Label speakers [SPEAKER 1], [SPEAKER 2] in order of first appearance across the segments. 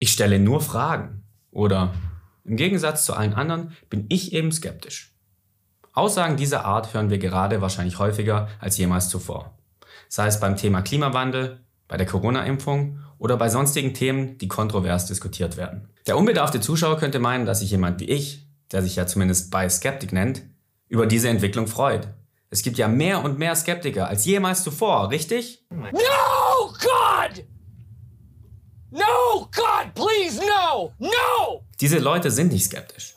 [SPEAKER 1] ich stelle nur Fragen oder im Gegensatz zu allen anderen bin ich eben skeptisch. Aussagen dieser Art hören wir gerade wahrscheinlich häufiger als jemals zuvor. Sei es beim Thema Klimawandel, bei der Corona-Impfung oder bei sonstigen Themen, die kontrovers diskutiert werden. Der unbedarfte Zuschauer könnte meinen, dass sich jemand wie ich, der sich ja zumindest bei Skeptik nennt, über diese Entwicklung freut. Es gibt ja mehr und mehr Skeptiker als jemals zuvor, richtig?
[SPEAKER 2] No, God! No, God, please, no! No!
[SPEAKER 1] Diese Leute sind nicht skeptisch.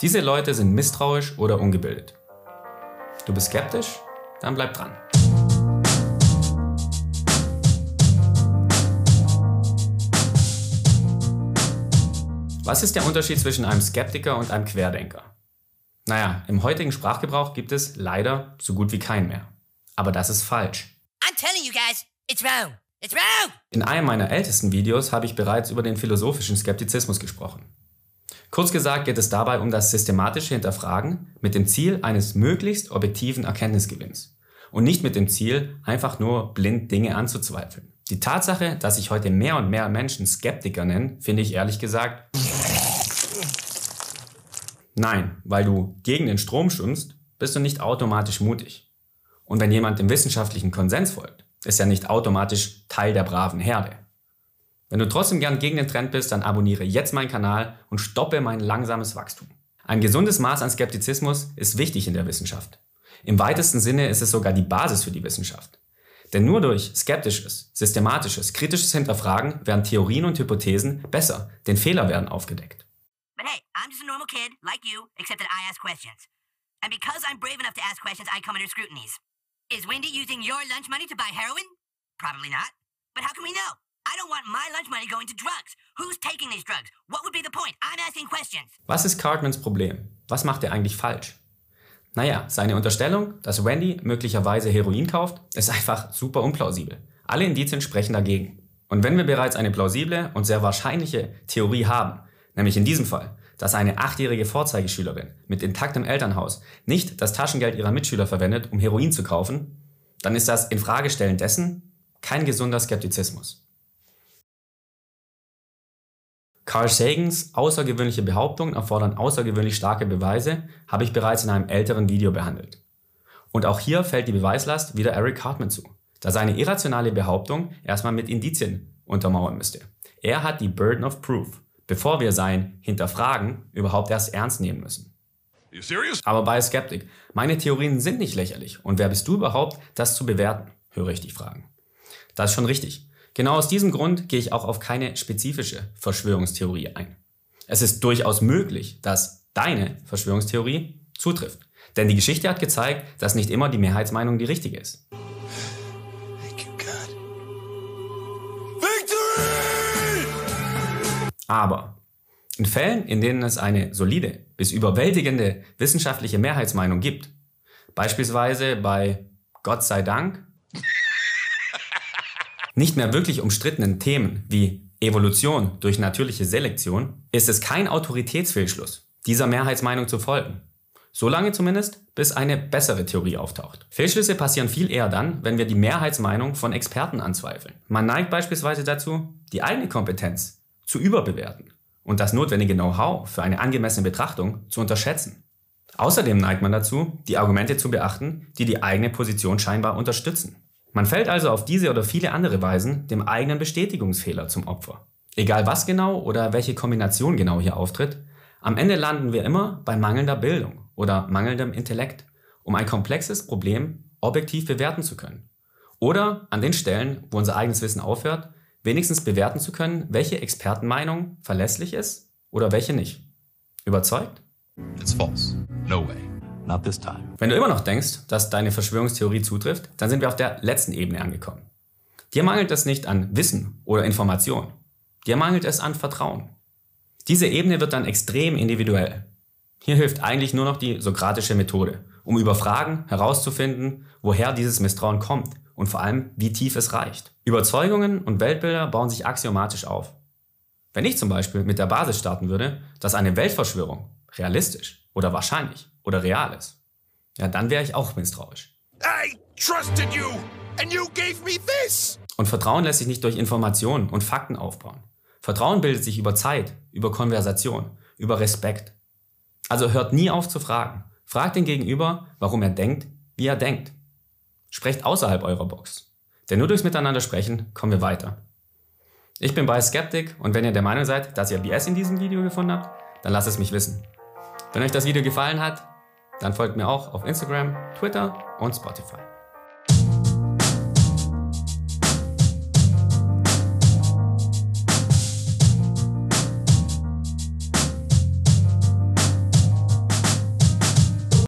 [SPEAKER 1] Diese Leute sind misstrauisch oder ungebildet. Du bist skeptisch? Dann bleib dran. Was ist der Unterschied zwischen einem Skeptiker und einem Querdenker? Naja, im heutigen Sprachgebrauch gibt es leider so gut wie keinen mehr. Aber das ist falsch. I'm telling you guys, it's wrong. In einem meiner ältesten Videos habe ich bereits über den philosophischen Skeptizismus gesprochen. Kurz gesagt geht es dabei um das systematische Hinterfragen mit dem Ziel eines möglichst objektiven Erkenntnisgewinns und nicht mit dem Ziel, einfach nur blind Dinge anzuzweifeln. Die Tatsache, dass sich heute mehr und mehr Menschen Skeptiker nennen, finde ich ehrlich gesagt Nein, weil du gegen den Strom schwimmst, bist du nicht automatisch mutig. Und wenn jemand dem wissenschaftlichen Konsens folgt, ist er nicht automatisch Teil der braven Herde. Wenn du trotzdem gern gegen den Trend bist, dann abonniere jetzt meinen Kanal und stoppe mein langsames Wachstum. Ein gesundes Maß an Skeptizismus ist wichtig in der Wissenschaft. Im weitesten Sinne ist es sogar die Basis für die Wissenschaft. Denn nur durch skeptisches, systematisches, kritisches Hinterfragen werden Theorien und Hypothesen besser, denn Fehler werden aufgedeckt. But hey, I'm just a normal kid, like you, except that I ask questions. And because I'm brave enough to ask questions, I come under scrutinies. Is Wendy using your lunch money to buy heroin? Probably not. But how can we know? I don't want my lunch money going to drugs. Who's taking these drugs? What would be the point? I'm asking questions. Was ist Cartmans Problem? Was macht er eigentlich falsch? Naja, seine Unterstellung, dass Wendy möglicherweise Heroin kauft, ist einfach super unplausibel. Alle Indizien sprechen dagegen. Und wenn wir bereits eine plausible und sehr wahrscheinliche Theorie haben, Nämlich in diesem Fall, dass eine achtjährige Vorzeigeschülerin mit intaktem Elternhaus nicht das Taschengeld ihrer Mitschüler verwendet, um Heroin zu kaufen, dann ist das Infragestellen dessen kein gesunder Skeptizismus. Carl Sagans außergewöhnliche Behauptungen erfordern außergewöhnlich starke Beweise, habe ich bereits in einem älteren Video behandelt. Und auch hier fällt die Beweislast wieder Eric Hartman zu, da seine irrationale Behauptung erstmal mit Indizien untermauern müsste. Er hat die Burden of Proof bevor wir sein Hinterfragen überhaupt erst ernst nehmen müssen. Aber bei Skeptik, meine Theorien sind nicht lächerlich. Und wer bist du überhaupt, das zu bewerten? Höre ich dich fragen. Das ist schon richtig. Genau aus diesem Grund gehe ich auch auf keine spezifische Verschwörungstheorie ein. Es ist durchaus möglich, dass deine Verschwörungstheorie zutrifft. Denn die Geschichte hat gezeigt, dass nicht immer die Mehrheitsmeinung die richtige ist. Aber in Fällen, in denen es eine solide bis überwältigende wissenschaftliche Mehrheitsmeinung gibt, beispielsweise bei Gott sei Dank nicht mehr wirklich umstrittenen Themen wie Evolution durch natürliche Selektion, ist es kein Autoritätsfehlschluss, dieser Mehrheitsmeinung zu folgen. Solange zumindest, bis eine bessere Theorie auftaucht. Fehlschlüsse passieren viel eher dann, wenn wir die Mehrheitsmeinung von Experten anzweifeln. Man neigt beispielsweise dazu, die eigene Kompetenz zu überbewerten und das notwendige Know-how für eine angemessene Betrachtung zu unterschätzen. Außerdem neigt man dazu, die Argumente zu beachten, die die eigene Position scheinbar unterstützen. Man fällt also auf diese oder viele andere Weisen dem eigenen Bestätigungsfehler zum Opfer. Egal was genau oder welche Kombination genau hier auftritt, am Ende landen wir immer bei mangelnder Bildung oder mangelndem Intellekt, um ein komplexes Problem objektiv bewerten zu können. Oder an den Stellen, wo unser eigenes Wissen aufhört, wenigstens bewerten zu können, welche Expertenmeinung verlässlich ist oder welche nicht. Überzeugt? It's false. No way. Not this time. Wenn du immer noch denkst, dass deine Verschwörungstheorie zutrifft, dann sind wir auf der letzten Ebene angekommen. Dir mangelt es nicht an Wissen oder Information. Dir mangelt es an Vertrauen. Diese Ebene wird dann extrem individuell. Hier hilft eigentlich nur noch die sokratische Methode, um über Fragen herauszufinden, woher dieses Misstrauen kommt und vor allem, wie tief es reicht. Überzeugungen und Weltbilder bauen sich axiomatisch auf. Wenn ich zum Beispiel mit der Basis starten würde, dass eine Weltverschwörung realistisch oder wahrscheinlich oder real ist, ja, dann wäre ich auch misstrauisch. I trusted you and you gave me this. Und Vertrauen lässt sich nicht durch Informationen und Fakten aufbauen. Vertrauen bildet sich über Zeit, über Konversation, über Respekt. Also hört nie auf zu fragen. Fragt den Gegenüber, warum er denkt, wie er denkt. Sprecht außerhalb eurer Box. Denn nur durchs Miteinander sprechen kommen wir weiter. Ich bin bei Skeptic und wenn ihr der Meinung seid, dass ihr BS in diesem Video gefunden habt, dann lasst es mich wissen. Wenn euch das Video gefallen hat, dann folgt mir auch auf Instagram, Twitter und Spotify.